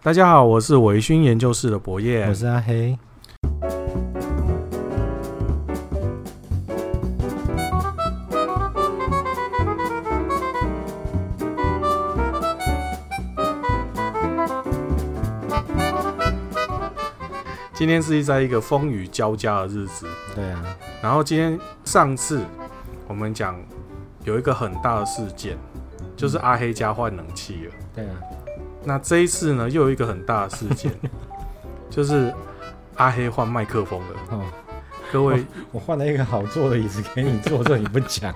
大家好，我是维勋研究室的博彦，我是阿黑。今天是在一个风雨交加的日子，对啊。然后今天上次我们讲有一个很大的事件，就是阿黑家换冷气了，对啊。那这一次呢，又有一个很大的事件，就是阿黑换麦克风了。哦，各位，我换了一个好坐的椅子给你坐，这你不讲。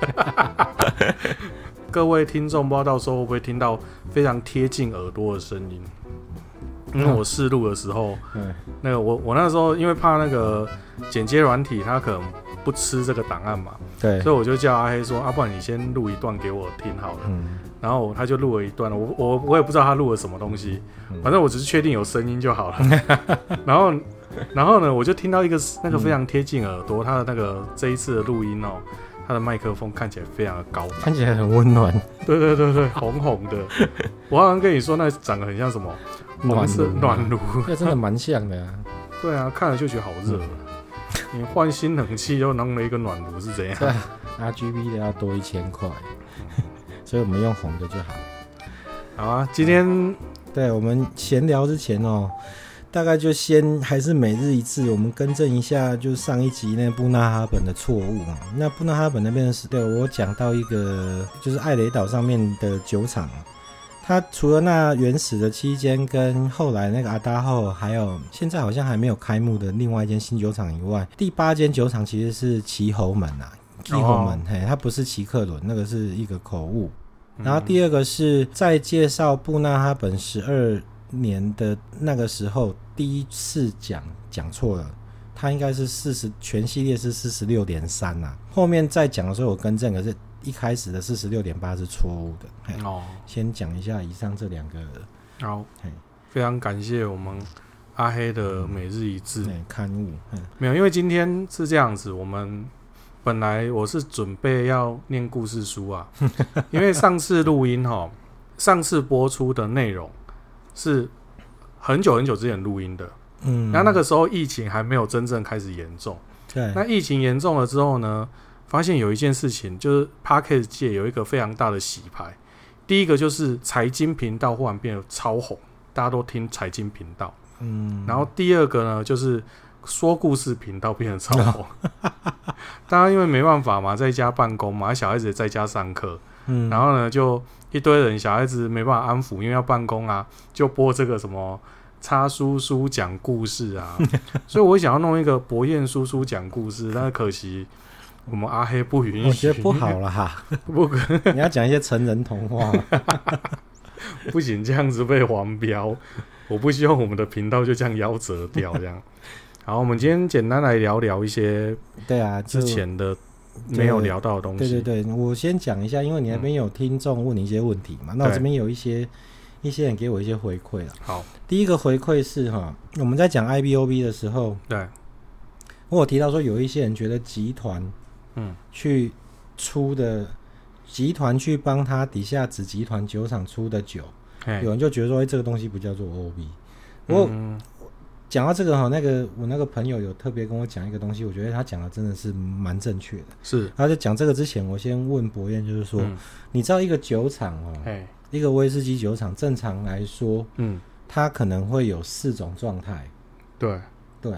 各位听众，不知道到时候会不会听到非常贴近耳朵的声音？因为我试录的时候，嗯，那个我我那时候因为怕那个剪接软体它可能不吃这个档案嘛，对，所以我就叫阿黑说，啊，不然你先录一段给我听好了。嗯。然后他就录了一段，我我我也不知道他录了什么东西，反正我只是确定有声音就好了。然后然后呢，我就听到一个那个非常贴近耳朵，他的那个这一次的录音哦，他的麦克风看起来非常的高，看起来很温暖。对对对对，红红的。我好像跟你说，那长得很像什么？暖色。暖炉。那真的蛮像的呀。对啊，看了就觉得好热。你换新冷气又弄了一个暖炉是怎样？RGB 的要多一千块。所以我们用红的就好。好啊，今天、嗯、对我们闲聊之前哦，大概就先还是每日一次，我们更正一下，就上一集那布纳哈本的错误。那布纳哈本那边是对我讲到一个，就是艾雷岛上面的酒厂，它除了那原始的期间跟后来那个阿达后，还有现在好像还没有开幕的另外一间新酒厂以外，第八间酒厂其实是奇侯门啊，奇侯门，嘿，它不是奇克伦，那个是一个口误。然后第二个是在介绍布纳哈本十二年的那个时候，第一次讲讲错了，他应该是四十，全系列是四十六点三呐。后面再讲的时候我更正，可是一开始的四十六点八是错误的。哦，先讲一下以上这两个。好，非常感谢我们阿黑的每日一字刊物。没有，因为今天是这样子，我们。本来我是准备要念故事书啊，因为上次录音哈，上次播出的内容是很久很久之前录音的，嗯，然后那个时候疫情还没有真正开始严重，对，那疫情严重了之后呢，发现有一件事情，就是 Podcast 界有一个非常大的洗牌，第一个就是财经频道忽然变得超红，大家都听财经频道，嗯，然后第二个呢就是。说故事频道变得超火，大家因为没办法嘛，在家办公嘛，小孩子也在家上课，嗯，然后呢，就一堆人，小孩子没办法安抚，因为要办公啊，就播这个什么叉叔叔讲故事啊，所以我想要弄一个博彦叔叔讲故事，但是可惜我们阿黑不允许，我觉得不好了哈，不可，你要讲一些成人童话，不行，这样子被黄标，我不希望我们的频道就这样夭折掉，这样。好，我们今天简单来聊聊一些对啊之前的没有聊到的东西。对对对，我先讲一下，因为你那边有听众问你一些问题嘛，嗯、那我这边有一些一些人给我一些回馈了。好，第一个回馈是哈，我们在讲 IBOB 的时候，对，我有提到说有一些人觉得集团嗯去出的集团去帮他底下子集团酒厂出的酒，有人就觉得说，哎，这个东西不叫做 OB。我。嗯讲到这个哈，那个我那个朋友有特别跟我讲一个东西，我觉得他讲的真的是蛮正确的。是，他在讲这个之前，我先问博彦，就是说，嗯、你知道一个酒厂哦，一个威士忌酒厂，正常来说，嗯，它可能会有四种状态。对对，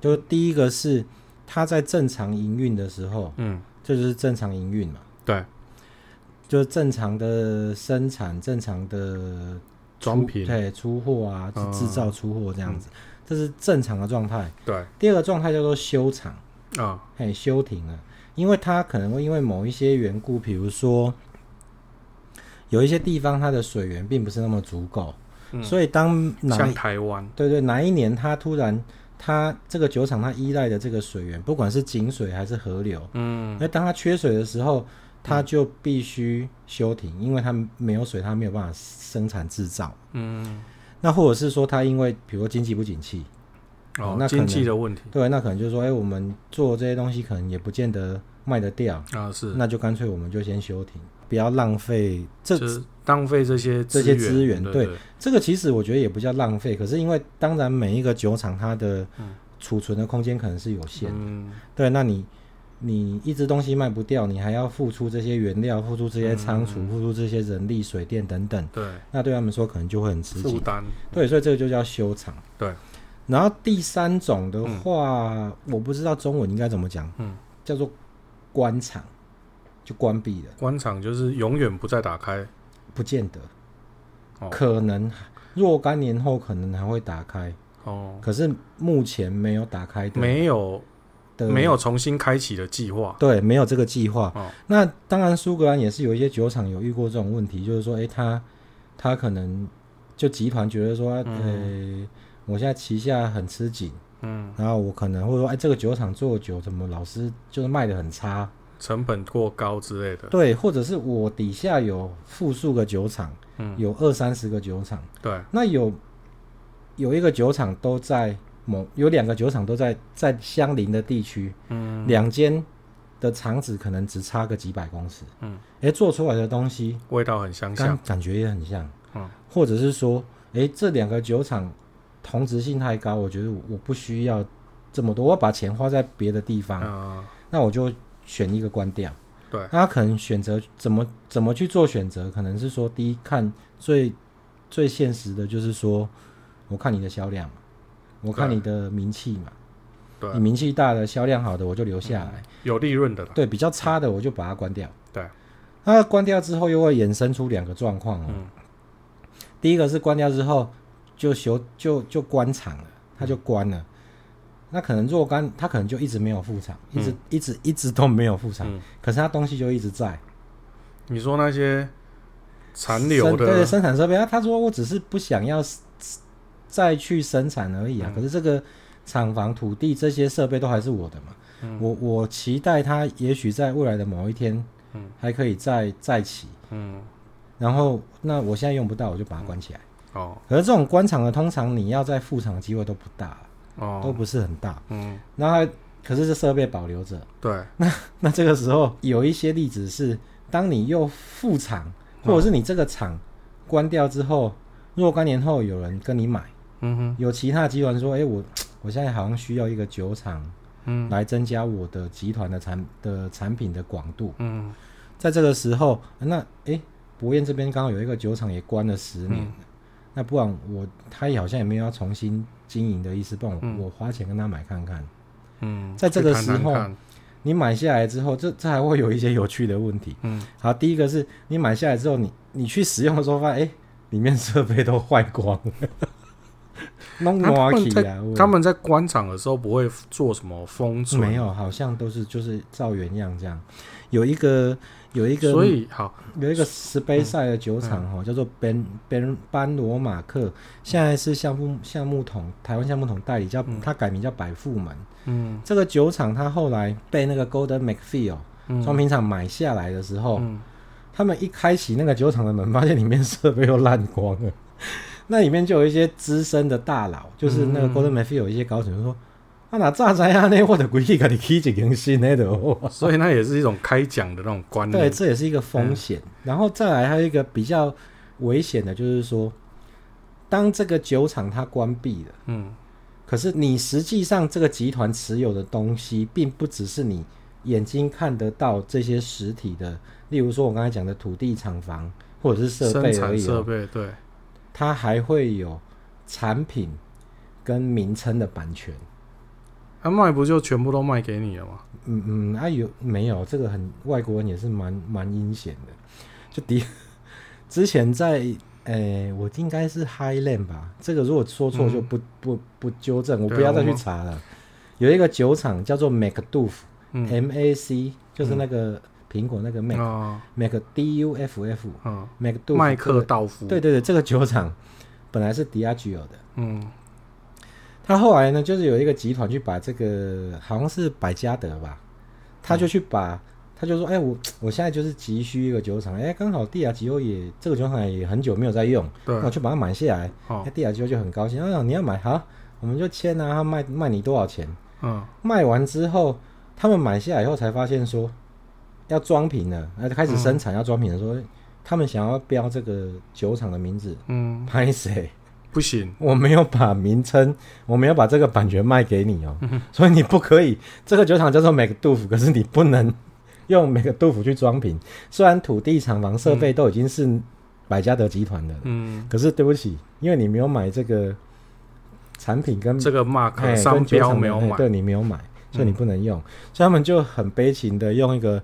就第一个是它在正常营运的时候，嗯，这就是正常营运嘛。对，就是正常的生产，正常的。装品对出货啊，制造出货这样子，嗯、这是正常的状态。对，第二个状态叫做休厂。啊，嘿，休停了，因为它可能会因为某一些缘故，比如说有一些地方它的水源并不是那么足够，嗯、所以当像台湾，对对，哪一年它突然它这个酒厂它依赖的这个水源，不管是井水还是河流，嗯，那当它缺水的时候。他就必须休停，因为它没有水，它没有办法生产制造。嗯，那或者是说，它因为比如说经济不景气，哦，那经济的问题，对，那可能就是说，哎、欸，我们做这些东西可能也不见得卖得掉啊，是，那就干脆我们就先休停。不要浪费这浪费这些这些资源。对，这个其实我觉得也不叫浪费，可是因为当然每一个酒厂它的储存的空间可能是有限的。嗯、对，那你。你一只东西卖不掉，你还要付出这些原料，付出这些仓储，嗯、付出这些人力、水电等等。对，那对他们说可能就会很吃紧。负担。对，所以这个就叫修厂。对。然后第三种的话，嗯、我不知道中文应该怎么讲。嗯。叫做关厂，就关闭了。关厂就是永远不再打开。不见得。哦。可能若干年后可能还会打开。哦。可是目前没有打开的。没有。没有重新开启的计划，对，没有这个计划。哦、那当然，苏格兰也是有一些酒厂有遇过这种问题，就是说，哎、欸，他他可能就集团觉得说，呃、嗯欸，我现在旗下很吃紧，嗯，然后我可能会说，哎、欸，这个酒厂做酒怎么老是就是卖的很差，成本过高之类的。对，或者是我底下有复数个酒厂，嗯，有二三十个酒厂，对，那有有一个酒厂都在。某有两个酒厂都在在相邻的地区，嗯，两间的厂址可能只差个几百公尺，嗯，哎、欸，做出来的东西味道很相像，感觉也很像，嗯，或者是说，哎、欸，这两个酒厂同质性太高，我觉得我不需要这么多，我把钱花在别的地方，嗯，那我就选一个关掉，对，那他可能选择怎么怎么去做选择，可能是说，第一看最最现实的就是说，我看你的销量。我看你的名气嘛，对，你名气大的、销量好的，我就留下来，嗯、有利润的。对，比较差的，我就把它关掉。对，那关掉之后，又会衍生出两个状况哦。嗯、第一个是关掉之后就休就就关厂了，它就关了。嗯、那可能若干，它可能就一直没有复厂，一直、嗯、一直一直都没有复厂，嗯、可是它东西就一直在。你说那些残留的对生产设备啊，他说我只是不想要。再去生产而已啊！嗯、可是这个厂房、土地这些设备都还是我的嘛。嗯、我我期待它也许在未来的某一天，嗯，还可以再再起。嗯，然后那我现在用不到，我就把它关起来。嗯、哦。可是这种关厂的，通常你要在复厂的机会都不大，哦，都不是很大。嗯。然后可是这设备保留着。对。那那这个时候有一些例子是，当你又复厂，或者是你这个厂关掉之后，若干年后有人跟你买。嗯哼，有其他集团说，哎、欸，我我现在好像需要一个酒厂，嗯，来增加我的集团的产的产品的广度。嗯，在这个时候，那哎，博彦这边刚好有一个酒厂也关了十年，嗯、那不然我他也好像也没有要重新经营的意思，不然我、嗯、我花钱跟他买看看。嗯，在这个时候，你买下来之后，这这还会有一些有趣的问题。嗯，好，第一个是你买下来之后，你你去使用的时候发现，哎，里面设备都坏光了。他们在他们在官场的时候不会做什么封存，没有，好像都是就是照原样这样。有一个有一个，所以好有一个石杯赛的酒厂哈，叫做班班班罗马克，现在是橡木橡木桶台湾橡木桶代理，叫他改名叫百富门。嗯，这个酒厂他后来被那个 Golden MacPhail 从平厂买下来的时候，他们一开启那个酒厂的门，发现里面设备又烂光了。那里面就有一些资深的大佬，就是那个 Golden MacPhail 有一些高层就说：“啊，哪炸灾啊？那我的规矩给你开几根新的哦。” 所以那也是一种开奖的那种观念。对，这也是一个风险。嗯、然后再来还有一个比较危险的，就是说，当这个酒厂它关闭了，嗯，可是你实际上这个集团持有的东西，并不只是你眼睛看得到这些实体的，例如说我刚才讲的土地、厂房或者是设备而已。设备对。它还会有产品跟名称的版权，它卖不就全部都卖给你了吗？嗯嗯，啊有没有这个很外国人也是蛮蛮阴险的。就第 之前在诶、欸，我应该是 Highland 吧，这个如果说错就不、嗯、不不纠正，我不要再去查了。有一个酒厂叫做 Macduff，M A C，就是那个。嗯苹果那个 Mac，Mac D U F F，Mac 麦克道夫，对对对，这个酒厂 本来是 Diageo 的，嗯，他后来呢，就是有一个集团去把这个好像是百加得吧，他就去把，他就说，哎，我我现在就是急需一个酒厂，哎，刚好 Diageo 也这个酒厂也很久没有在用，对，我就把它买下来，那 Diageo 就很高兴，啊，你要买好，我们就签啊，他卖卖你多少钱？嗯，卖完之后，他们买下来以后才发现说。要装瓶了，那开始生产要装瓶的时候，他们想要标这个酒厂的名字，嗯，拍谁？不行，我没有把名称，我没有把这个版权卖给你哦，所以你不可以。这个酒厂叫做麦克杜夫，可是你不能用麦克杜夫去装瓶。虽然土地、厂房、设备都已经是百加德集团的，嗯，可是对不起，因为你没有买这个产品跟这个 mark 商标没有买，对，你没有买，所以你不能用。所以他们就很悲情的用一个。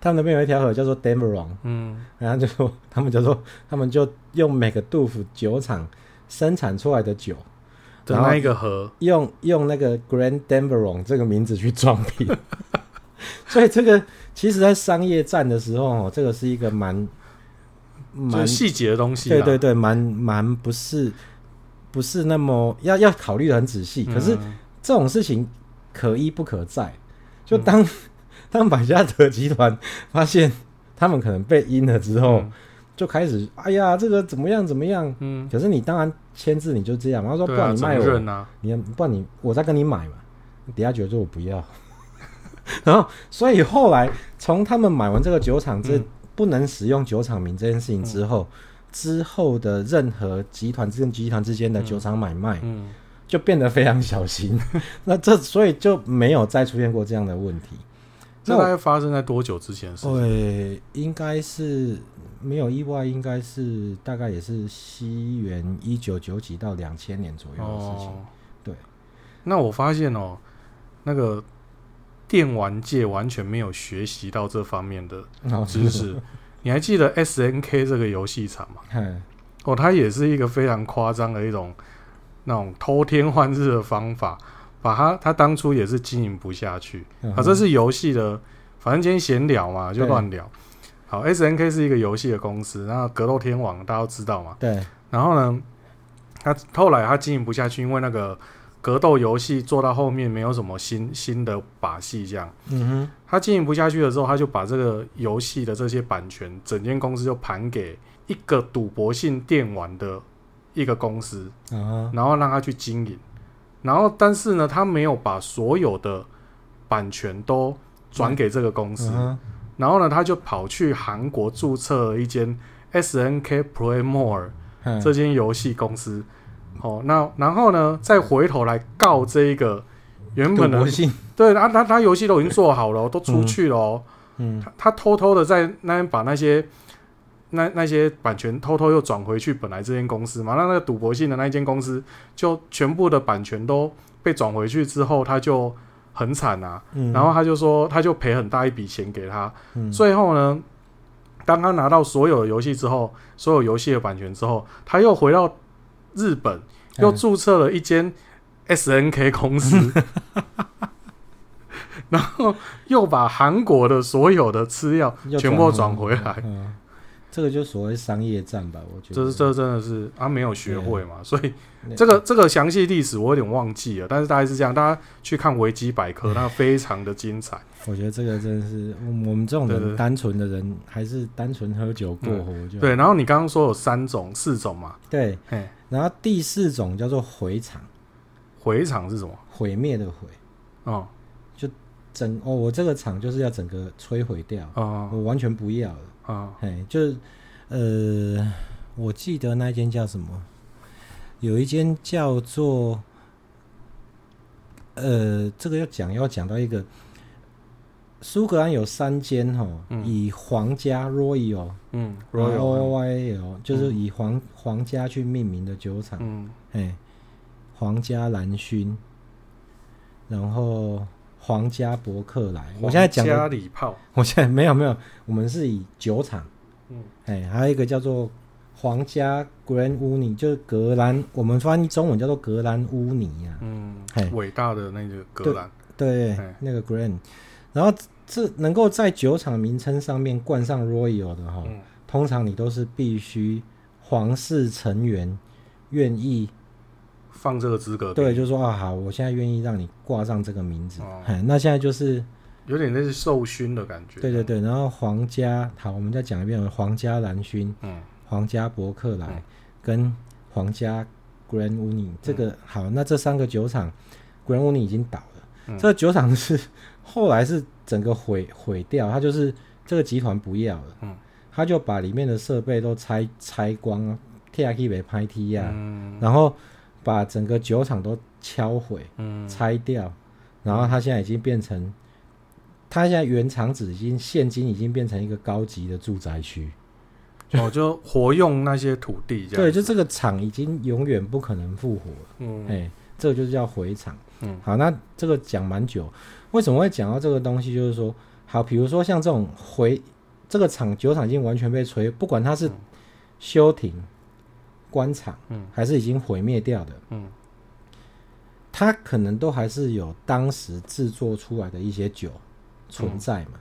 他们那边有一条河叫做 Demeron，嗯，然后就说他们就说他们就用每个杜甫酒厂生产出来的酒，的那一个河，用用那个 Grand Demeron 这个名字去装瓶，所以这个其实在商业战的时候，这个是一个蛮蛮细节的东西，对对对，蛮蛮不是不是那么要要考虑的很仔细，可是这种事情可一不可再，就当。嗯 当百家得集团发现他们可能被阴了之后，嗯、就开始哎呀，这个怎么样怎么样？嗯，可是你当然签字你就这样嘛。他说不然你卖我，啊、你不然你我再跟你买嘛。底下觉得说我不要，然后所以后来从他们买完这个酒厂这不能使用酒厂名这件事情之后，嗯、之后的任何集团之间集团之间的酒厂买卖，嗯，就变得非常小心。那这所以就没有再出现过这样的问题。这大概发生在多久之前的事情？对，应该是没有意外，应该是大概也是西元一九九几到两千年左右的事情。哦、对，那我发现哦，那个电玩界完全没有学习到这方面的知识。哦、你还记得 SNK 这个游戏厂吗？嘿哦，它也是一个非常夸张的一种那种偷天换日的方法。把他，他当初也是经营不下去。嗯、啊，这是游戏的，反正今天闲聊嘛，就乱聊。好，S N K 是一个游戏的公司，然后格斗天王大家都知道嘛。对。然后呢，他后来他经营不下去，因为那个格斗游戏做到后面没有什么新新的把戏，这样。嗯哼。他经营不下去的时候，他就把这个游戏的这些版权，整间公司就盘给一个赌博性电玩的一个公司，嗯、然后让他去经营。然后，但是呢，他没有把所有的版权都转给这个公司。嗯、然后呢，他就跑去韩国注册了一间 SNK Play More 这间游戏公司。嗯、哦，那然后呢，再回头来告这一个原本的对，他他他游戏都已经做好了，都出去了。嗯，他他偷偷的在那边把那些。那那些版权偷偷又转回去本来这间公司嘛，那那个赌博性的那一间公司就全部的版权都被转回去之后，他就很惨啊。嗯、然后他就说，他就赔很大一笔钱给他。嗯、最后呢，当他拿到所有的游戏之后，所有游戏的版权之后，他又回到日本，又注册了一间 SNK 公司，嗯、然后又把韩国的所有的资料全部转回来。这个就所谓商业战吧，我觉得这是这真的是他没有学会嘛，所以这个这个详细历史我有点忘记了，但是大概是这样，大家去看维基百科，那 非常的精彩。我觉得这个真的是我们这种人单纯的人，还是单纯喝酒过活就对。然后你刚刚说有三种、四种嘛？对，然后第四种叫做回厂，回厂是什么？毁灭的毁哦，就整哦，我这个厂就是要整个摧毁掉哦，我完全不要了。啊，哎、哦，就是，呃，我记得那间叫什么？有一间叫做，呃，这个要讲要讲到一个，苏格兰有三间哈，嗯、以皇家 Royal，嗯，Royal，就是以皇皇家去命名的酒厂，嗯，哎，皇家蓝勋，然后。皇家伯克莱，我现在讲家礼炮，我现在没有没有，我们是以酒厂，嗯，哎，还有一个叫做皇家 Grand Uni，就是格兰，我们翻译中文叫做格兰乌尼啊，嗯，伟大的那个格兰，对，对，那个 Grand，然后这能够在酒厂名称上面冠上 Royal 的哈，嗯，通常你都是必须皇室成员愿意。放这个资格，对，就是说啊，好，我现在愿意让你挂上这个名字。哦，那现在就是有点类似授勋的感觉。对对对，然后皇家，好，我们再讲一遍，皇家蓝勋，嗯，皇家伯克莱，嗯、跟皇家 Grand Uni，这个、嗯、好，那这三个酒厂，Grand Uni 已经倒了。嗯、这个酒厂是后来是整个毁毁掉，它就是这个集团不要了，嗯，他就把里面的设备都拆拆光，贴下去被拍踢呀，然后把整个酒厂都敲毁，嗯，拆掉，然后它现在已经变成，它现在原厂址已经现今已经变成一个高级的住宅区。哦，就活用那些土地，这样对，就这个厂已经永远不可能复活了。嗯，哎、欸，这个就是叫回厂。嗯，好，那这个讲蛮久，为什么会讲到这个东西？就是说，好，比如说像这种回这个厂酒厂已经完全被摧，不管它是休停、关厂，嗯，还是已经毁灭掉的，嗯，它可能都还是有当时制作出来的一些酒存在嘛。嗯、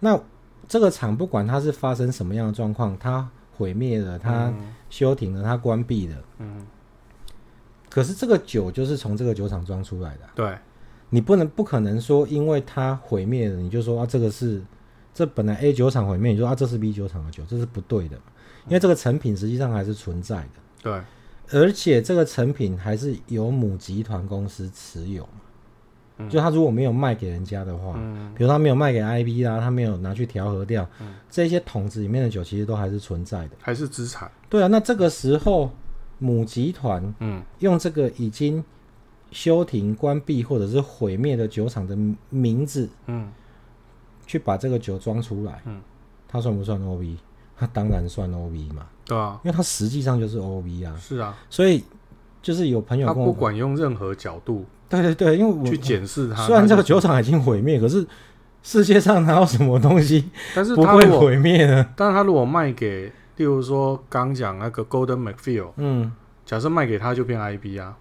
那这个厂不管它是发生什么样的状况，它毁灭了，它休停了，它关闭了。嗯。可是这个酒就是从这个酒厂装出来的。对。你不能不可能说，因为它毁灭了，你就说啊，这个是这本来 A 酒厂毁灭，你说啊，这是 B 酒厂的酒，这是不对的。因为这个成品实际上还是存在的。对。而且这个成品还是由母集团公司持有。就他如果没有卖给人家的话，嗯，比如他没有卖给 IB 啦，他没有拿去调和掉，嗯，这些桶子里面的酒其实都还是存在的，还是资产。对啊，那这个时候母集团，嗯，用这个已经休停、关闭或者是毁灭的酒厂的名字，嗯，去把这个酒装出来，嗯，它算不算 OB？它 当然算 OB 嘛，对啊，因为它实际上就是 OB 啊，是啊，所以就是有朋友跟我，他不管用任何角度。对对对，因为我去检视它。虽然这个酒厂已经毁灭，可是世界上哪有什么东西不会毁灭呢？但是他如果卖给，例如说刚讲那个 Golden McPhail，嗯，假设卖给他就变 IB 啊。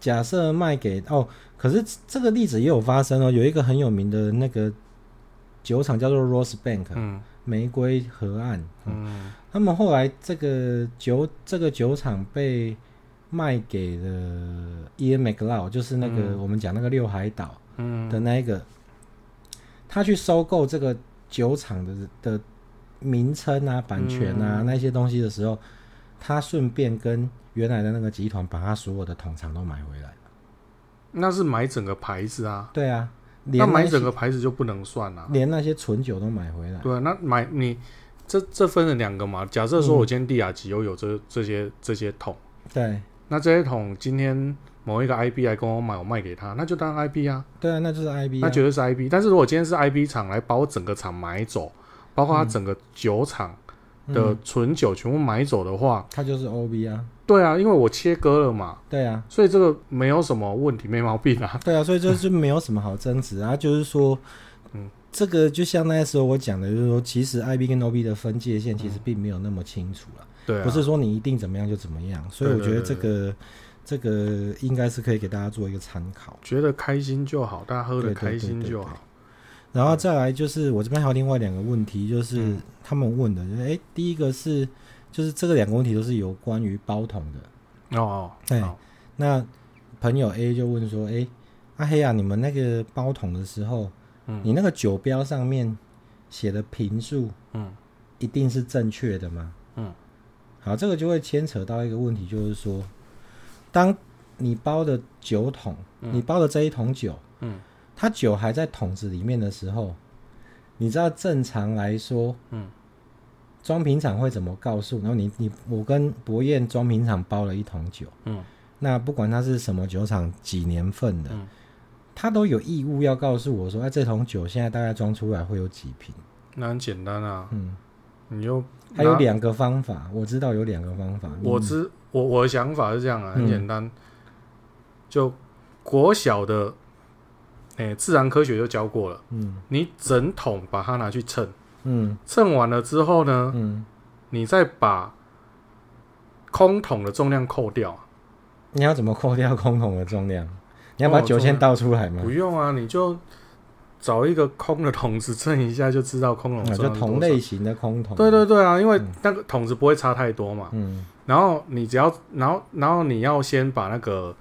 假设卖给哦，可是这个例子也有发生哦，有一个很有名的那个酒厂叫做 Rosebank，嗯，玫瑰河岸，嗯，嗯他们后来这个酒这个酒厂被。卖给了 Ian McLeod，就是那个我们讲那个六海岛的那一个，他去收购这个酒厂的的名称啊、版权啊那些东西的时候，他顺便跟原来的那个集团把他所有的桶厂都买回来。了。那是买整个牌子啊？对啊，那买整个牌子就不能算了，连那些纯酒都买回来。对啊，那买你这这分了两个嘛？假设说我今天帝亚吉又有这这些这些桶，对。那这些桶今天某一个 IB 来跟我买，我卖给他，那就当 IB 啊。对啊，那就是 IB，那绝对是 IB。但是如果今天是 IB 厂来把我整个厂买走，包括他整个酒厂的纯酒全部买走的话，它就是 OB 啊。对啊，因为我切割了嘛。对啊，所以这个没有什么问题，没毛病啊。对啊，所以这是没有什么好争执啊。就是说，嗯，这个就像那时候我讲的，就是说，其实 IB 跟 OB 的分界线其实并没有那么清楚了。对、啊，不是说你一定怎么样就怎么样，所以我觉得这个这个应该是可以给大家做一个参考。觉得开心就好，大家喝得开心就好。然后再来就是我这边还有另外两个问题，就是他们问的，就是哎、欸，第一个是就是这个两个问题都是有关于包桶的哦。对，那朋友 A 就问说，哎、欸，阿黑啊，你们那个包桶的时候，嗯，你那个酒标上面写的瓶数，嗯，一定是正确的吗？嗯。好，这个就会牵扯到一个问题，就是说，当你包的酒桶，嗯、你包的这一桶酒，嗯，它酒还在桶子里面的时候，你知道正常来说，嗯，装瓶厂会怎么告诉？然后你你我跟博彦装瓶厂包了一桶酒，嗯，那不管它是什么酒厂几年份的，嗯，他都有义务要告诉我说，哎、啊，这桶酒现在大概装出来会有几瓶？那很简单啊，嗯，你就。还有两个方法，我知道有两个方法。我知我我的想法是这样啊，很简单，嗯、就国小的，哎、欸，自然科学就教过了。嗯，你整桶把它拿去称，嗯，称完了之后呢，嗯，你再把空桶的重量扣掉。你要怎么扣掉空桶的重量？你要把酒先倒出来吗？不用啊，你就。找一个空的桶子称一下就知道空桶、啊、就同类型的空桶。对对对啊，因为那个桶子不会差太多嘛。嗯。然后你只要，然后然后你要先把那个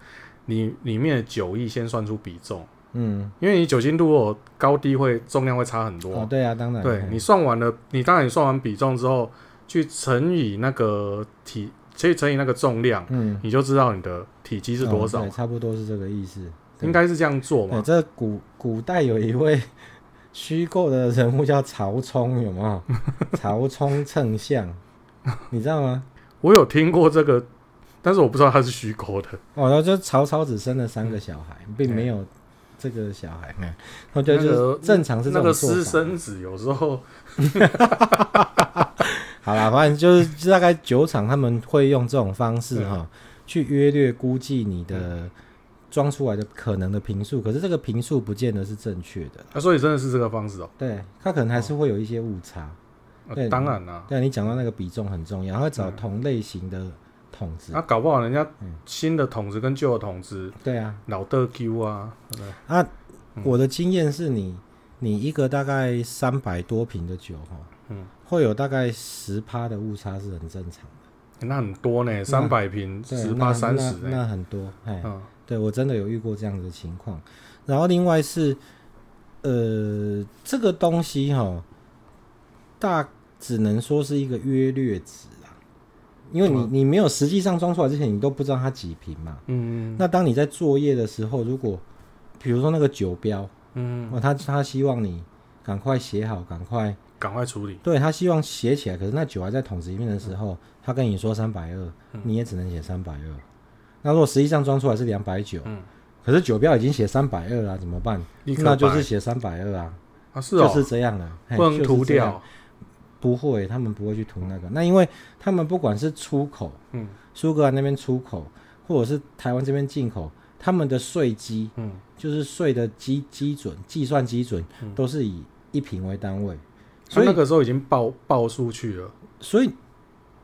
你里面的酒意先算出比重。嗯。因为你酒精度高低会重量会差很多。哦，对啊，当然。对你算完了，你当然你算完比重之后，去乘以那个体，去乘以那个重量，嗯，你就知道你的体积是多少。哦、对，差不多是这个意思。应该是这样做嘛？对，这古古代有一位 虚构的人物叫曹冲，有没有？曹冲称象，你知道吗？我有听过这个，但是我不知道他是虚构的。哦，然后就曹操只生了三个小孩，并没有这个小孩。嗯，我觉得就是正常是这那个私生子，有时候。好啦，反正就是大概酒厂他们会用这种方式哈，嗯、去约略估计你的装出来的可能的坪数，可是这个坪数不见得是正确的。啊，所以真的是这个方式哦。对，他可能还是会有一些误差。哦、对，当然啦。对，你讲到那个比重很重要，会找同类型的桶子。啊、搞不好人家新的桶子跟旧的桶子，对啊，老的 Q 啊。对啊，嗯、我的经验是你，你一个大概三百多瓶的酒哈。嗯，会有大概十趴的误差是很正常的，那很多呢，三百瓶十趴三十，那很多，哎，嗯、对我真的有遇过这样的情况。然后另外是，呃，这个东西哈，大只能说是一个约略值啦，因为你、嗯、你没有实际上装出来之前，你都不知道它几瓶嘛。嗯嗯。那当你在作业的时候，如果比如说那个酒标，嗯，他他希望你赶快写好，赶快。赶快处理。对，他希望写起来，可是那酒还在桶子里面的时候，嗯、他跟你说三百二，你也只能写三百二。那如果实际上装出来是两百九，可是酒标已经写三百二了，怎么办？那就是写三百二啊。啊，是哦，就是这样的，不能涂掉。不会，他们不会去涂那个。那因为他们不管是出口，嗯，苏格兰那边出口，或者是台湾这边进口，他们的税基，嗯，就是税的基基准计算基准，都是以一坪为单位。所以那个时候已经报报出去了，所以，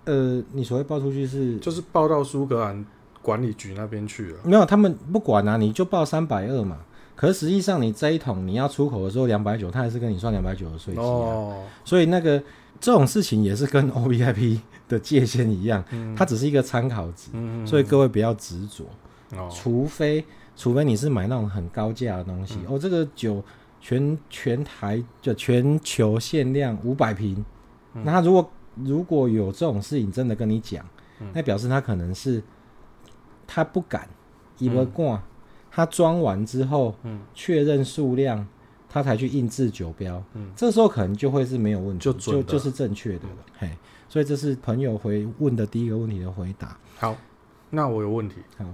呃，你所谓报出去是就是报到苏格兰管理局那边去了。没有，他们不管啊，你就报三百二嘛。可是实际上你这一桶你要出口的时候两百九，他还是跟你算两百九的税金啊。哦，所以那个这种事情也是跟 O V I P 的界限一样，嗯、它只是一个参考值。嗯、所以各位不要执着，哦、除非除非你是买那种很高价的东西、嗯、哦，这个酒。全全台就全球限量五百瓶，嗯、那他如果如果有这种事情真的跟你讲，嗯、那表示他可能是他不敢，因为挂，他装完之后，确、嗯、认数量，他才去印制酒标，嗯、这时候可能就会是没有问题，就就就是正确的了，嗯、嘿，所以这是朋友回问的第一个问题的回答。好，那我有问题，好，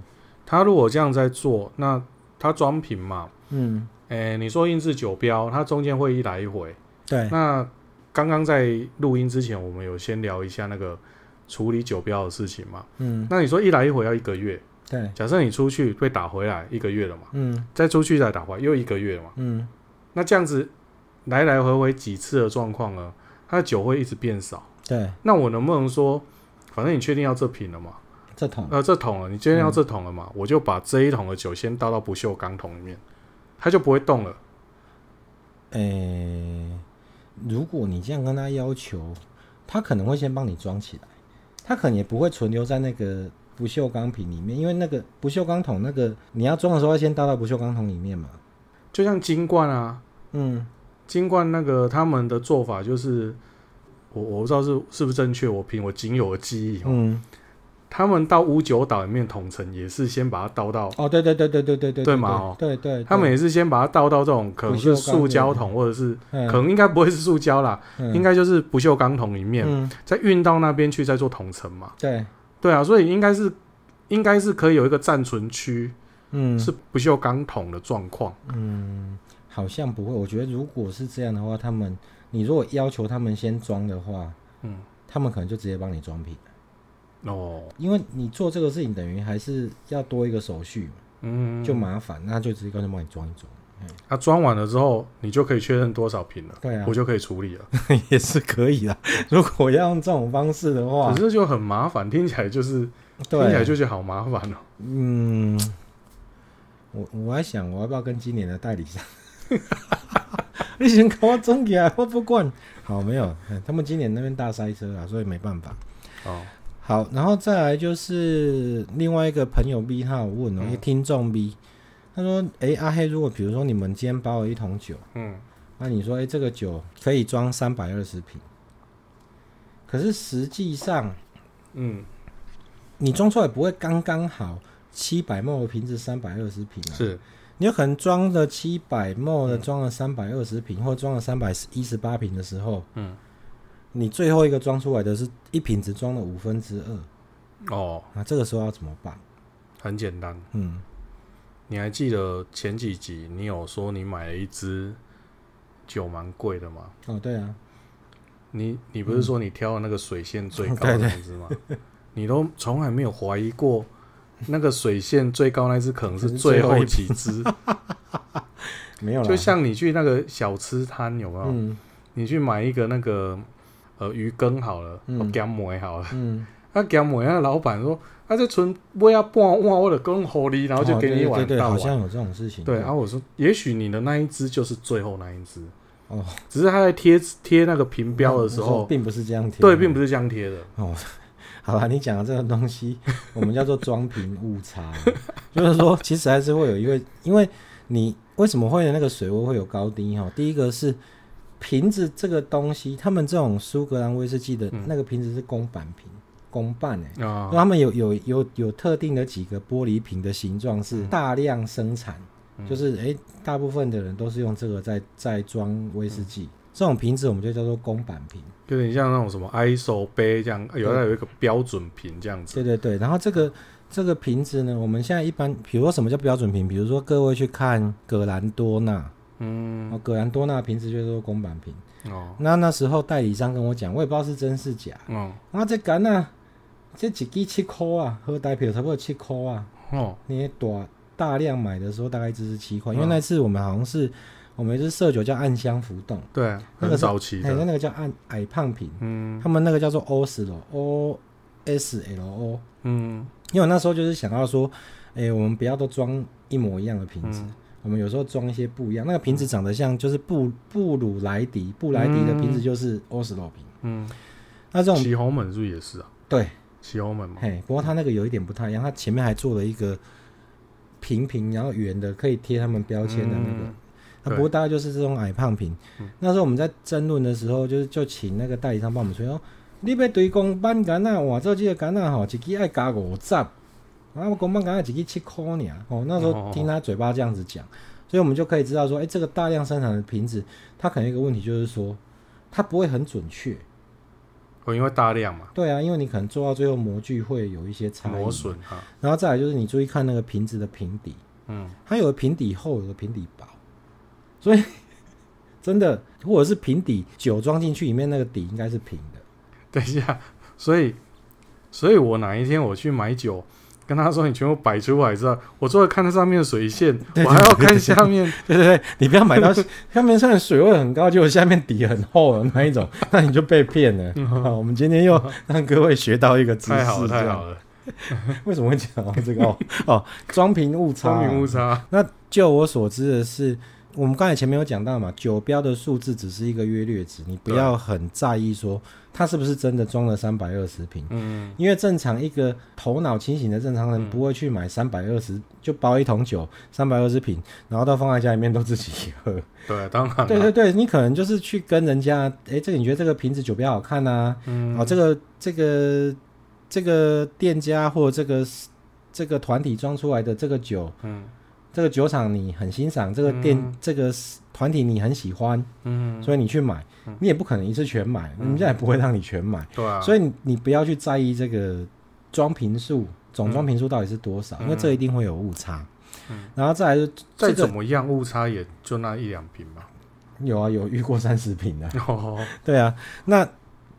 他如果这样在做，那他装瓶嘛，嗯。诶、欸，你说印制酒标，它中间会一来一回。对。那刚刚在录音之前，我们有先聊一下那个处理酒标的事情嘛？嗯。那你说一来一回要一个月。对。假设你出去被打回来一个月了嘛？嗯。再出去再打回来又一个月了嘛？嗯。那这样子来来回回几次的状况呢？它的酒会一直变少。对。那我能不能说，反正你确定要这瓶了嘛？这桶。呃，这桶了，你确定要这桶了嘛？嗯、我就把这一桶的酒先倒到不锈钢桶里面。它就不会动了。诶、欸，如果你这样跟他要求，他可能会先帮你装起来，他可能也不会存留在那个不锈钢瓶里面，因为那个不锈钢桶那个你要装的时候要先倒到不锈钢桶里面嘛。就像金罐啊，嗯，金冠那个他们的做法就是，我我不知道是是不是正确，我凭我仅有的记忆，嗯。他们到五九岛里面桶陈也是先把它倒到哦，对对对对对对对，对嘛哦，对对，他们也是先把它倒到这种可能是塑胶桶，或者是可能应该不会是塑胶啦，应该就是不锈钢桶里面，再运到那边去再做桶陈嘛。对。对啊，所以应该是应该是可以有一个暂存区，嗯，是不锈钢桶的状况。嗯，好像不会。我觉得如果是这样的话，他们你如果要求他们先装的话，嗯，他们可能就直接帮你装瓶。哦，因为你做这个事情等于还是要多一个手续，嗯，就麻烦，那就直接干脆帮你装一装。他装完了之后，你就可以确认多少瓶了，对啊，我就可以处理了，也是可以的。如果要用这种方式的话，可是就很麻烦，听起来就是听起来就觉得好麻烦哦。嗯，我我还想我要不要跟今年的代理商，你先给我整起来，我不管。好，没有，他们今年那边大塞车啊，所以没办法。哦。好，然后再来就是另外一个朋友 B，他有问哦，一个听众 B，他说：“哎，阿黑，如果比如说你们今天包了一桶酒，嗯，那你说，哎，这个酒可以装三百二十瓶，可是实际上，嗯，你装出来不会刚刚好七百的瓶子三百二十瓶啊？是，你有可能装了七百 ml 的，装了三百二十瓶，或装了三百一十八瓶的时候，嗯，你最后一个装出来的是一瓶只装了五分之二，哦，那这个时候要怎么办？很简单，嗯，你还记得前几集你有说你买了一支酒蛮贵的吗？哦，对啊，你你不是说你挑的那个水线最高的 那支吗？你都从来没有怀疑过。那个水线最高那只可能是最后几只，没有了。就像你去那个小吃摊有没有？嗯、你去买一个那个呃鱼羹好了，我给他抹好了。嗯，他给他抹，那老板说，他这存不要半碗，我的更好哩，然后就给你一碗。对对对，好像有这种事情。对，然后我说，也许你的那一只就是最后那一只。哦，只是他在贴贴那个评标的时候，并不是这样贴。对，并不是这样贴的。哦。好吧，你讲的这个东西，我们叫做装瓶误差，就是说，其实还是会有一个，因为你为什么会有那个水位会有高低哈？第一个是瓶子这个东西，他们这种苏格兰威士忌的那个瓶子是公版瓶，公办哎，哦，他们有有有有特定的几个玻璃瓶的形状是大量生产，就是哎，大部分的人都是用这个在在装威士忌。这种瓶子我们就叫做公版瓶，有点像那种什么 ISO 杯这样，有有一个标准瓶这样子。对对对，然后这个这个瓶子呢，我们现在一般，比如说什么叫标准瓶？比如说各位去看葛兰多纳，嗯，葛兰多纳瓶子就是说公版瓶。哦，那那时候代理商跟我讲，我也不知道是真是假。哦，啊这干呐，这几支七块啊，喝代表差不多七块啊。哦，你大大量买的时候大概只是七块，因为那次我们好像是。我们是色酒叫暗香浮动，对，那个早期的，那个叫暗矮胖瓶，嗯，他们那个叫做 Oslo，O S L O，嗯，因为那时候就是想要说，哎，我们不要都装一模一样的瓶子，我们有时候装一些不一样。那个瓶子长得像，就是布布鲁莱迪，布莱迪的瓶子就是 Oslo 瓶，嗯，那这种起红门是不是也是啊？对，起红门嘛，嘿，不过它那个有一点不太一样，它前面还做了一个平平然后圆的，可以贴他们标签的那个。啊，不过大概就是这种矮胖瓶。嗯、那时候我们在争论的时候，就是就请那个代理商帮我们说哦，你要对公版干那，哇，这几个干那吼，一支爱加五十，啊，我公版干那一支七块尔。哦，那时候听他嘴巴这样子讲，所以我们就可以知道说，哎、欸，这个大量生产的瓶子，它可能一个问题就是说，它不会很准确。哦，因为大量嘛。对啊，因为你可能做到最后模具会有一些差。磨损哈。然后再来就是你注意看那个瓶子的瓶底，嗯，它有的瓶底厚，有的瓶底薄。所以，真的，或者是平底酒装进去，里面那个底应该是平的。等一下，所以，所以我哪一天我去买酒，跟他说你全部摆出来之后，我坐在看它上面的水线，对对对对，我还要看下面。对对对，你不要买到 下面虽然水位很高，结果下面底很厚的那一种，那你就被骗了。我们今天又让各位学到一个知识，太好了，太好了。为什么会讲到这个？哦哦，装瓶误差，装瓶误差。那就我所知的是。我们刚才前面有讲到嘛，酒标的数字只是一个约略值，你不要很在意说它是不是真的装了三百二十瓶。嗯，因为正常一个头脑清醒的正常人不会去买三百二十，就包一桶酒三百二十瓶，然后都放在家里面都自己喝。对，当然。对对对，你可能就是去跟人家，哎，这个你觉得这个瓶子酒标好看啊？嗯，哦，这个这个这个店家或者这个这个团体装出来的这个酒，嗯。这个酒厂你很欣赏，这个店、嗯、这个团体你很喜欢，嗯，所以你去买，嗯、你也不可能一次全买，人家、嗯、也不会让你全买，对啊，所以你你不要去在意这个装瓶数，总装瓶数到底是多少，嗯、因为这一定会有误差，嗯，然后再来是再怎么样误差也就那一两瓶嘛，有啊，有遇过三十瓶的，哦，对啊，那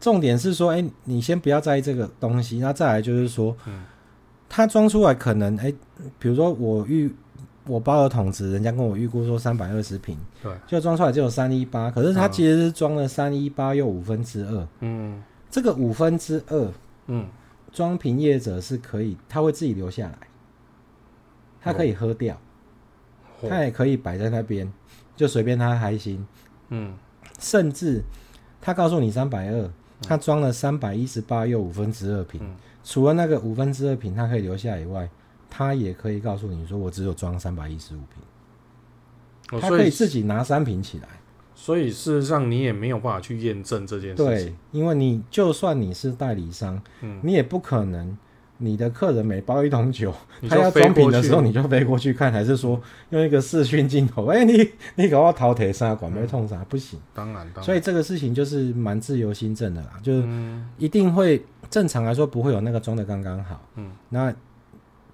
重点是说，哎，你先不要在意这个东西，那再来就是说，嗯，它装出来可能，哎，比如说我遇。我包的桶子，人家跟我预估说三百二十瓶，对，就装出来只有三一八，可是它其实是装了三一八又五分之二，嗯，这个五分之二，嗯，装瓶业者是可以，他会自己留下来，他可以喝掉，他、哦、也可以摆在那边，就随便他开心，嗯，甚至他告诉你三百二，他装了三百一十八又五分之二瓶，嗯、除了那个五分之二瓶他可以留下以外。他也可以告诉你说，我只有装三百一十五瓶，他可以自己拿三瓶起来。所以事实上，你也没有办法去验证这件事情。对，因为你就算你是代理商，嗯，你也不可能你的客人每包一桶酒，他要装瓶的时候，你就飞过去看，还是说用一个视讯镜头？哎、欸，你你搞我淘铁啥管没痛啥不行？当然，当然。所以这个事情就是蛮自由心证的啦，就是一定会正常来说不会有那个装的刚刚好。嗯，那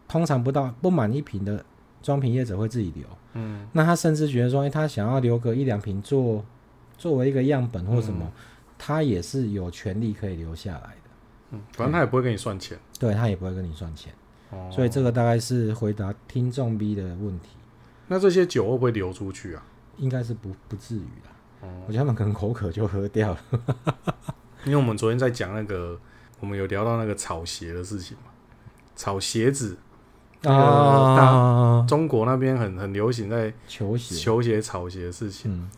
通常不到不满一瓶的装瓶业者会自己留。嗯，那他甚至觉得说，哎、欸，他想要留个一两瓶做作为一个样本或什么，嗯、他也是有权利可以留下来的。嗯，反正他也不会跟你算钱，对，他也不会跟你算钱，哦，所以这个大概是回答听众 B 的问题。那这些酒会不会流出去啊？应该是不不至于的。哦，我觉得他们可能口渴就喝掉了。因为我们昨天在讲那个，我们有聊到那个炒鞋的事情嘛，炒鞋子啊，中国那边很很流行在球鞋、球鞋草鞋的事情。嗯，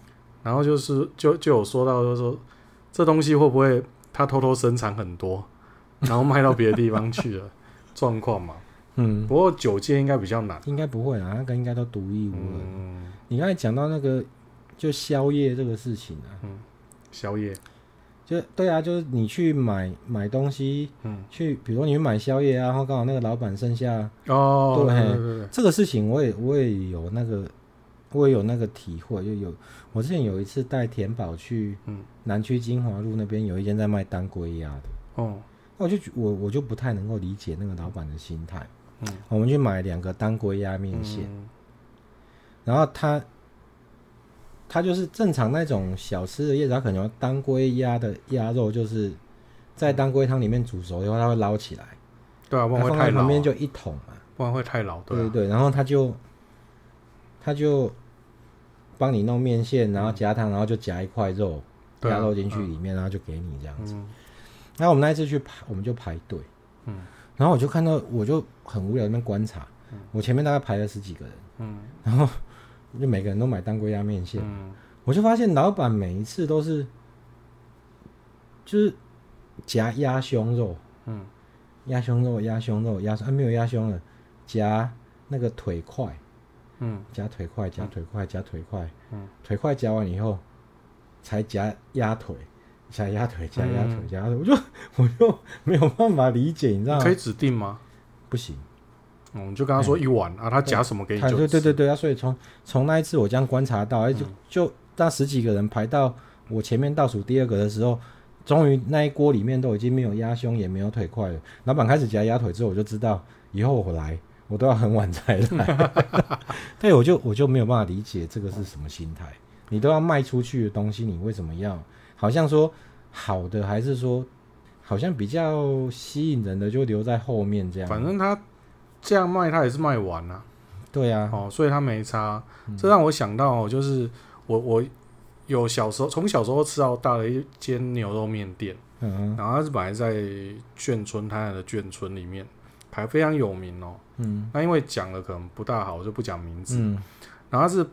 然后就是就就有说到，就是说这东西会不会他偷偷生产很多？然后卖到别的地方去了，状况嘛，嗯，不过九界应该比较难，应该不会啊，那个应该都独一无二。嗯，你刚才讲到那个就宵夜这个事情啊，嗯，宵夜，就对啊，就是你去买买东西，嗯，去，比如说你去买宵夜啊，然后刚好那个老板剩下哦，对对对，这个事情我也我也有那个我也有那个体会，就有我之前有一次带田宝去，嗯，南区金华路那边有一间在卖当归鸭的，哦。那我就我我就不太能够理解那个老板的心态。嗯，我们去买两个当归鸭面线，嗯、然后他他就是正常那种小吃的叶子，他可能当归鸭的鸭肉就是在当归汤里面煮熟以后，它会捞起来。对啊，不然会太老。旁边就一桶嘛，不然会太老。对、啊、对对，然后他就他就帮你弄面线，然后加汤，然后就夹一块肉鸭、啊、肉进去里面，嗯、然后就给你这样子。嗯。然后我们那一次去排，我们就排队，嗯，然后我就看到，我就很无聊在那边观察，嗯，我前面大概排了十几个人，嗯，然后就每个人都买当归鸭面线，嗯，我就发现老板每一次都是，就是夹鸭胸肉，嗯，鸭胸肉，鸭胸肉，鸭啊没有鸭胸了，夹那个腿块，嗯，夹腿块，夹腿块，夹腿块，嗯，腿块夹完以后，才夹鸭腿。夹鸭腿，夹鸭腿，夹鸭腿，我就我就没有办法理解，你知道吗？可以指定吗？不行。嗯，就跟他说一碗啊，他夹什么给你就。对对对对啊！所以从从那一次我这样观察到，哎，就就那十几个人排到我前面倒数第二个的时候，终于那一锅里面都已经没有鸭胸，也没有腿块了。老板开始夹鸭腿之后，我就知道以后我来我都要很晚才来。对，我就我就没有办法理解这个是什么心态。你都要卖出去的东西，你为什么要？好像说好的，还是说好像比较吸引人的，就留在后面这样。反正他这样卖，他也是卖完了啊。对啊，哦，所以他没差。这让我想到，就是我我有小时候从小时候吃到大的一间牛肉面店，嗯，然后他是本来在眷村，台南的眷村里面还非常有名哦。嗯，那因为讲的可能不大好，我就不讲名字。嗯，然后他是。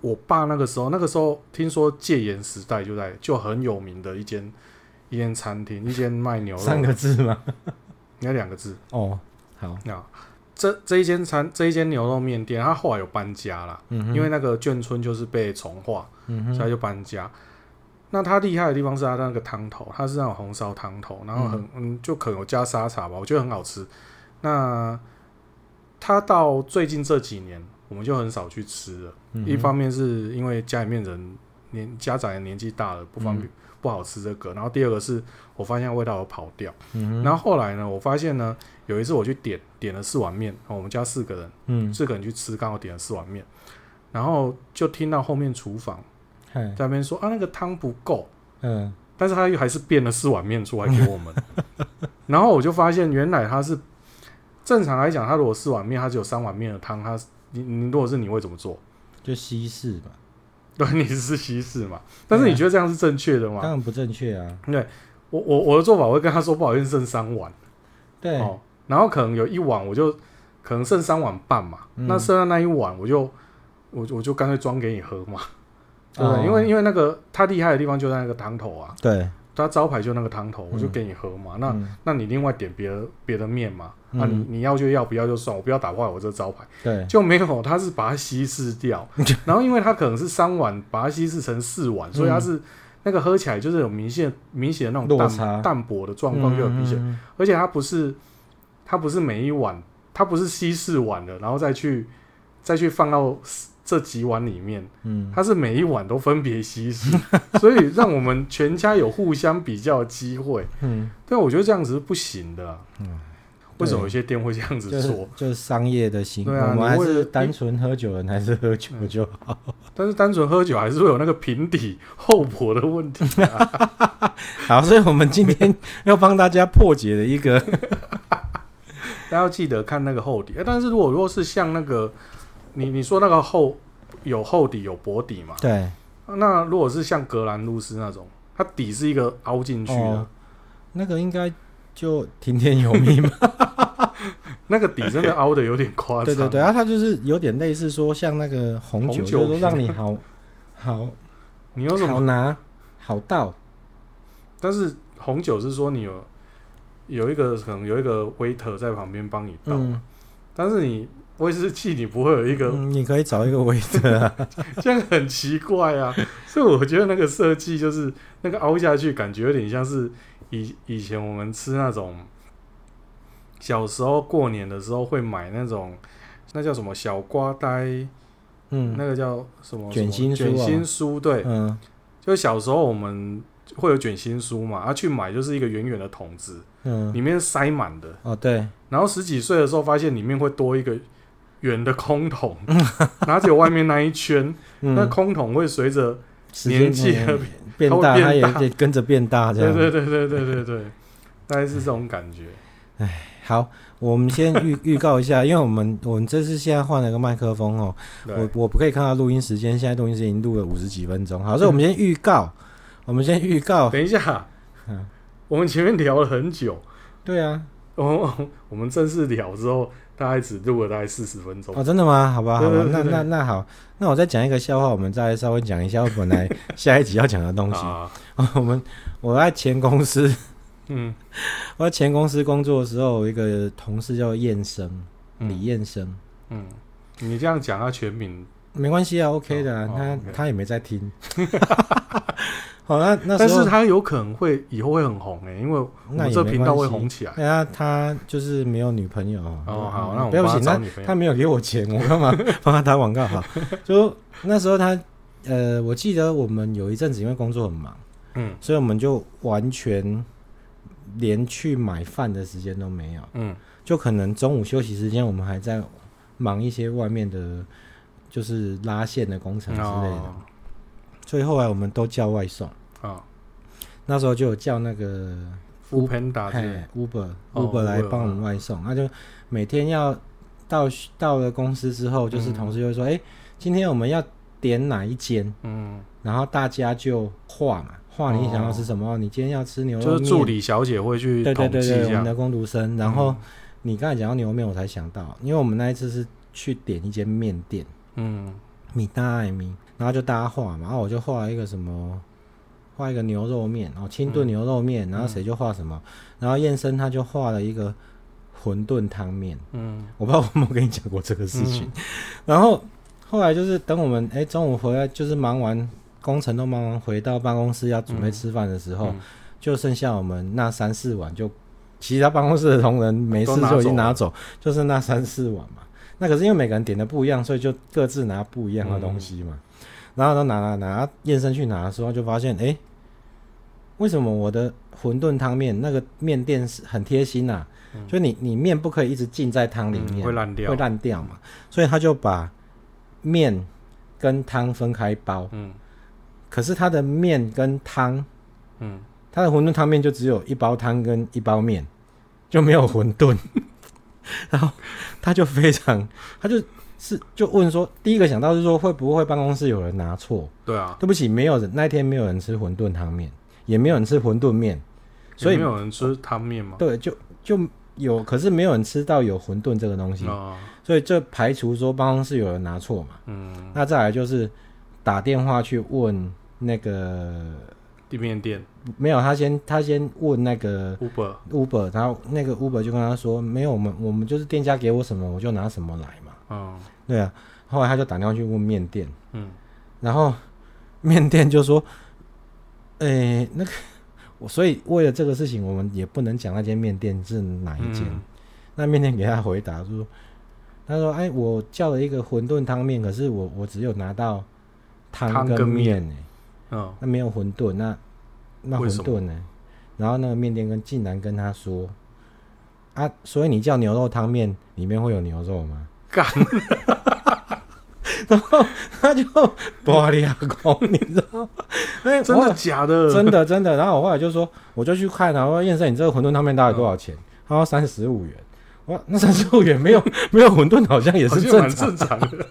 我爸那个时候，那个时候听说戒严时代就在就很有名的一间一间餐厅，一间卖牛肉三个字吗？应该两个字哦。好，那这这一间餐这一间牛肉面店，他后来有搬家了，嗯，因为那个眷村就是被重化，嗯，所以就搬家。那他厉害的地方是他那个汤头，它是那种红烧汤头，然后很嗯，嗯，就可能有加沙茶吧，我觉得很好吃。那他到最近这几年。我们就很少去吃了，嗯、一方面是因为家里面人年家长年纪大了，不方便、嗯、不好吃这个。然后第二个是我发现味道有跑掉。嗯、然后后来呢，我发现呢，有一次我去点点了四碗面，我们家四个人，嗯、四个人去吃，刚好点了四碗面，然后就听到后面厨房在那边说啊，那个汤不够，嗯，但是他又还是变了四碗面出来给我们。然后我就发现原来他是正常来讲，他如果四碗面，他只有三碗面的汤，他。你你如果是你会怎么做？就稀释吧。对，你是西式嘛？但是你觉得这样是正确的吗？当然不正确啊。对，我我我的做法，我会跟他说不好意思，剩三碗。对。哦，然后可能有一碗，我就可能剩三碗半嘛。嗯、那剩下那一碗，我就我我就干脆装给你喝嘛。对，哦、因为因为那个他厉害的地方就在那个汤头啊。对。他招牌就那个汤头，我就给你喝嘛。嗯、那、嗯、那你另外点别的别的面嘛？那、嗯啊、你你要就要，不要就算，我不要打坏我这个招牌。对，就没有，他是把它稀释掉，然后因为它可能是三碗，把它稀释成四碗，嗯、所以它是那个喝起来就是有明显明显的那种淡淡薄的状况就很明显，嗯嗯嗯，而且它不是它不是每一碗，它不是稀释完了，然后再去再去放到这几碗里面，嗯，它是每一碗都分别稀释，所以让我们全家有互相比较的机会，嗯，但我觉得这样子是不行的，嗯。为什么有些店会这样子做？就是、就是、商业的行为。对啊，我们还是单纯喝酒人，还是喝酒就好。但是单纯喝酒还是会有那个平底厚薄的问题啊。好，所以我们今天要帮大家破解的一个，大家要记得看那个厚底。但是如果如果是像那个你你说那个厚有厚底有薄底嘛？对。那如果是像格兰露斯那种，它底是一个凹进去的，哦、那个应该。就听天由命吧，那个底真的凹的有点夸张。对对对，啊，它就是有点类似说像那个红酒，红酒就是让你好 好，你有什么好拿好倒。但是红酒是说你有有一个可能有一个 waiter 在旁边帮你倒，嗯、但是你威士忌你不会有一个，嗯、你可以找一个 waiter 啊，这样很奇怪啊。所以我觉得那个设计就是那个凹下去，感觉有点像是。以以前我们吃那种，小时候过年的时候会买那种，那叫什么小瓜呆，嗯，那个叫什么卷心卷心酥，对，嗯，就小时候我们会有卷心酥嘛，啊，去买就是一个圆圆的桶子，嗯，里面塞满的，哦，对，然后十几岁的时候发现里面会多一个圆的空桶，拿着外面那一圈，那空桶会随着年纪的。变大，它也跟着变大，这样。对对对对对对对，大概是这种感觉。哎，好，我们先预 预告一下，因为我们我们这次现在换了个麦克风哦，我我不可以看到录音时间，现在录音时间已经录了五十几分钟。好，所以我们先预告，我们先预告。等一下，我们前面聊了很久。对啊，我，我们正式聊之后。大概只录了大概四十分钟哦，真的吗？好吧，好吧，那那那好，那我再讲一个笑话，我们再稍微讲一下我本来 下一集要讲的东西。啊，我们我在前公司，嗯，我在前公司工作的时候，有一个同事叫燕生，李燕生，嗯，你这样讲他全名没关系啊，OK 的，他他也没在听。好，那那但是他有可能会以后会很红诶，因为我们这频道会红起来。对啊，他就是没有女朋友哦。好，那我不要紧，那他没有给我钱，我干嘛帮他打广告？好，就那时候他呃，我记得我们有一阵子因为工作很忙，嗯，所以我们就完全连去买饭的时间都没有，嗯，就可能中午休息时间我们还在忙一些外面的，就是拉线的工程之类的。所以后来我们都叫外送啊，那时候就有叫那个 Foodpanda、Uber、Uber 来帮我们外送。那就每天要到到了公司之后，就是同事就会说：“哎，今天我们要点哪一间？”嗯，然后大家就画嘛，画你想要吃什么？你今天要吃牛肉面，就是助理小姐会去对对对对，我们的工读生。然后你刚才讲到牛肉面，我才想到，因为我们那一次是去点一间面店，嗯，米大爱米。然后就大家画嘛，然后我就画一个什么，画一个牛肉面，然后清炖牛肉面，嗯、然后谁就画什么，然后燕生他就画了一个馄饨汤面，嗯，我不知道我有没有跟你讲过这个事情。嗯、然后后来就是等我们哎中午回来，就是忙完工程都忙完，回到办公室要准备吃饭的时候，就剩下我们那三四碗，就其他办公室的同仁没事就已经拿走，就是那三四碗嘛。那可是因为每个人点的不一样，所以就各自拿不一样的东西嘛。嗯然后他拿拿拿，验身去拿的时候就发现，哎，为什么我的馄饨汤面那个面店是很贴心呐、啊？嗯、就你你面不可以一直浸在汤里面，嗯、会烂掉，会烂掉嘛。所以他就把面跟汤分开包。嗯。可是他的面跟汤，嗯，他的馄饨汤面就只有一包汤跟一包面，就没有馄饨。然后他就非常，他就。是，就问说，第一个想到是说，会不会办公室有人拿错？对啊，对不起，没有人，那天没有人吃馄饨汤面，也没有人吃馄饨面，所以没有人吃汤面吗？对，就就有，可是没有人吃到有馄饨这个东西，哦、所以这排除说办公室有人拿错嘛。嗯，那再来就是打电话去问那个地面店，没有，他先他先问那个 Uber Uber，然后那个 Uber 就跟他说，没有，我们我们就是店家给我什么，我就拿什么来嘛。嗯。对啊，后来他就打电话去问面店，嗯，然后面店就说，诶，那个，我所以为了这个事情，我们也不能讲那间面店是哪一间，嗯、那面店给他回答说，他说：“哎，我叫了一个馄饨汤面，可是我我只有拿到汤跟面呢，嗯，那没有馄饨，那那馄饨呢？然后那个面店跟竟然跟他说，啊，所以你叫牛肉汤面里面会有牛肉吗？干！”然后他就玻璃阿公，你知道？哎，真的假的？真的真的。然后我后来就说，我就去看，然后验证你这个馄饨汤面大概多少钱？他说三十五元。哇，那三十五元没有没有馄饨，好像也是正常，正常的。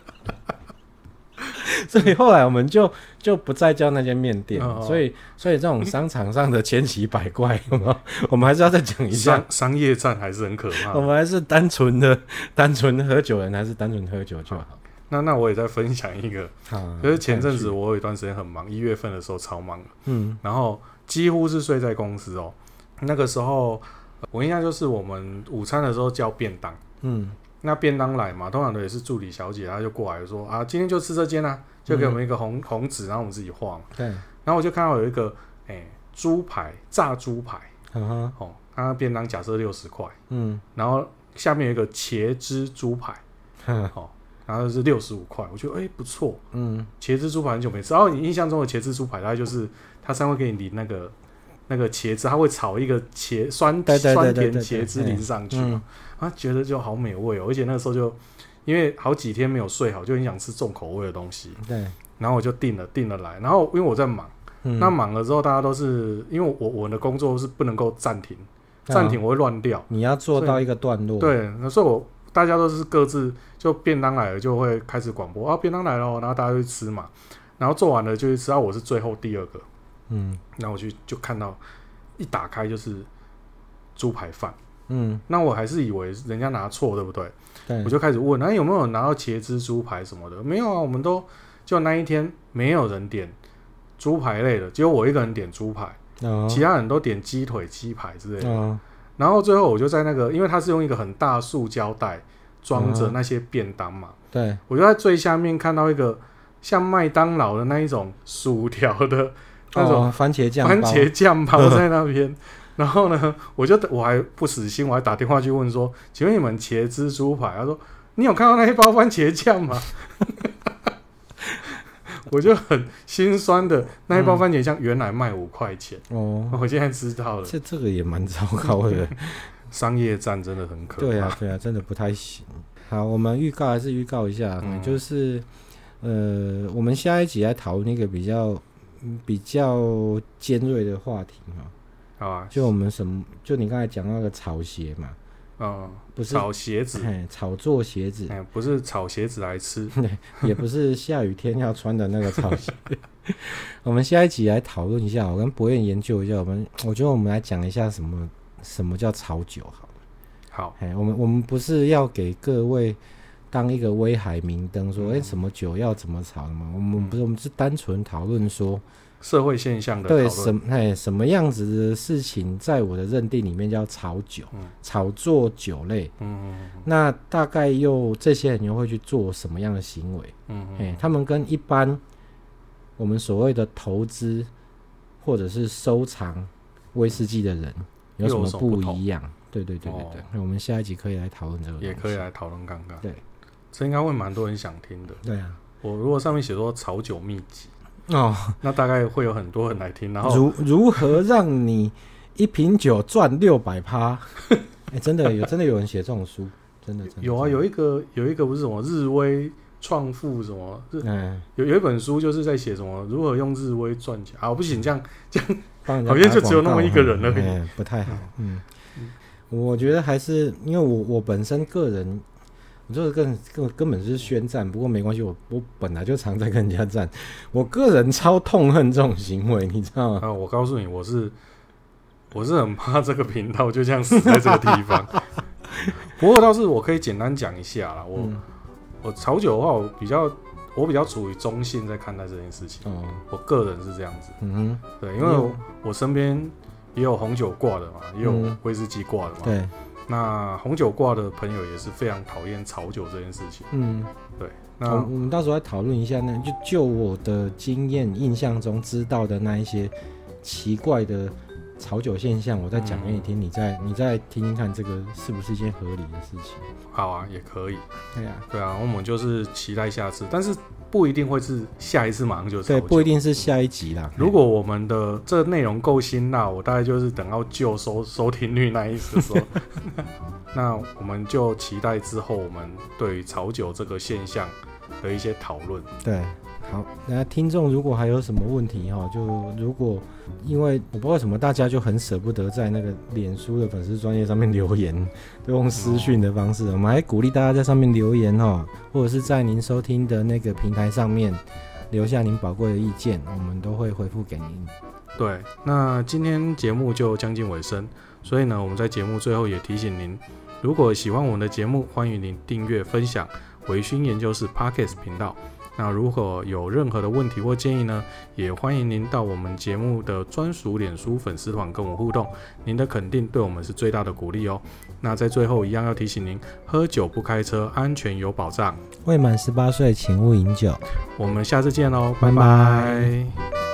所以后来我们就就不再叫那间面店。所以所以这种商场上的千奇百怪，有没有？我们还是要再讲一下。商商业战还是很可怕。我们还是单纯的单纯喝酒人，还是单纯喝酒就好。那那我也再分享一个，就是前阵子我有一段时间很忙，一月份的时候超忙，嗯，然后几乎是睡在公司哦。那个时候我印象就是我们午餐的时候叫便当，嗯，那便当来嘛，通常都也是助理小姐，她就过来说啊，今天就吃这间啊，就给我们一个红红纸，然后我们自己画嘛，对。然后我就看到有一个哎猪排炸猪排，嗯哦，它便当假设六十块，嗯，然后下面有一个茄汁猪排，哦。然后是六十五块，我觉得哎、欸、不错，嗯，茄汁猪排很久没吃。然后你印象中的茄汁猪排，大概就是它上面会给你淋那个那个茄子，它会炒一个茄酸酸甜茄子淋上去，啊，觉得就好美味哦。而且那个时候就因为好几天没有睡好，就很想吃重口味的东西，对。然后我就定了定了来，然后因为我在忙，嗯、那忙了之后大家都是因为我我的工作是不能够暂停，暂停我会乱掉。你要做到一个段落，对，那所以我。大家都是各自就便当来了就会开始广播啊，便当来了，然后大家就去吃嘛，然后做完了就去吃，啊，我是最后第二个，嗯，然后我去就看到一打开就是猪排饭，嗯，那我还是以为人家拿错，对不对？对，我就开始问，那、啊、有没有拿到茄汁猪排什么的？没有啊，我们都就那一天没有人点猪排类的，只有我一个人点猪排，哦、其他人都点鸡腿、鸡排之类的。哦然后最后我就在那个，因为它是用一个很大塑胶袋装着那些便当嘛，嗯、对，我就在最下面看到一个像麦当劳的那一种薯条的那种番茄酱番茄酱包在那边。哦、然后呢，我就我还不死心，我还打电话去问说：“请问你们茄汁猪排？”他说：“你有看到那一包番茄酱吗？” 我就很心酸的，那一包番茄酱原来卖五块钱哦，我现在知道了。这这个也蛮糟糕的，商业战真的很可怕。对啊，对啊，真的不太行。好，我们预告还是预告一下，嗯、就是呃，我们下一集来讨论一个比较比较尖锐的话题嘛。好啊，就我们什么，就你刚才讲那个草鞋嘛。哦，不是炒鞋子，炒作鞋子，不是炒鞋子来吃，也不是下雨天要穿的那个草鞋。我们下一集来讨论一下，我跟博彦研究一下。我们我觉得我们来讲一下什么什么叫炒酒，好。好，哎，我们我们不是要给各位当一个威海明灯，说哎、嗯、什么酒要怎么炒的吗？我们不是，我们是单纯讨论说。社会现象的对什哎什么样子的事情，在我的认定里面叫炒酒，嗯、炒作酒类。嗯，嗯，嗯，那大概又这些人又会去做什么样的行为？嗯，嗯，哎，他们跟一般我们所谓的投资或者是收藏威士忌的人有什么不一样？对对对对对。那、哦、我们下一集可以来讨论这个，也可以来讨论看看。对，这应该会蛮多人想听的。对啊，我如果上面写说炒酒秘籍。哦，那大概会有很多人来听。然后如如何让你一瓶酒赚六百趴？哎，真的有真的有人写这种书，真的真的有啊，有一个有一个不是什么日威创富什么日，嗯，有有一本书就是在写什么如何用日威赚钱啊，不行，这样这样好像就只有那么一个人了，嗯，不太好。嗯，我觉得还是因为我我本身个人。我这个根根根本是宣战，不过没关系，我我本来就常在跟人家战。我个人超痛恨这种行为，你知道吗？啊，我告诉你，我是我是很怕这个频道就这样死在这个地方。不过倒是我可以简单讲一下啦。我、嗯、我炒酒的话，我比较我比较处于中性在看待这件事情。哦，我个人是这样子。嗯哼，对，因为我，我身边也有红酒挂的嘛，也有威士忌挂的嘛。嗯、对。那红酒挂的朋友也是非常讨厌炒酒这件事情。嗯，对。那我们到时候来讨论一下呢，就就我的经验、印象中知道的那一些奇怪的炒酒现象，我再讲给你听，嗯、你再你再听听看，这个是不是一件合理的事情？好啊，也可以。对啊，对啊，我们就是期待下次，但是不一定会是下一次马上就炒酒。对，不一定是下一集啦。如果我们的这内容够辛辣，我大概就是等到旧收收听率那一次的时候，那我们就期待之后我们对于炒酒这个现象的一些讨论。对。好，那听众如果还有什么问题哈，就如果因为我不知道为什么大家就很舍不得在那个脸书的粉丝专页上面留言，都用私讯的方式，我们还鼓励大家在上面留言哈，或者是在您收听的那个平台上面留下您宝贵的意见，我们都会回复给您。对，那今天节目就将近尾声，所以呢，我们在节目最后也提醒您，如果喜欢我们的节目，欢迎您订阅分享维勋研究室 Podcast 频道。那如果有任何的问题或建议呢，也欢迎您到我们节目的专属脸书粉丝团跟我互动。您的肯定对我们是最大的鼓励哦。那在最后一样要提醒您，喝酒不开车，安全有保障。未满十八岁请勿饮酒。我们下次见喽，拜拜。拜拜。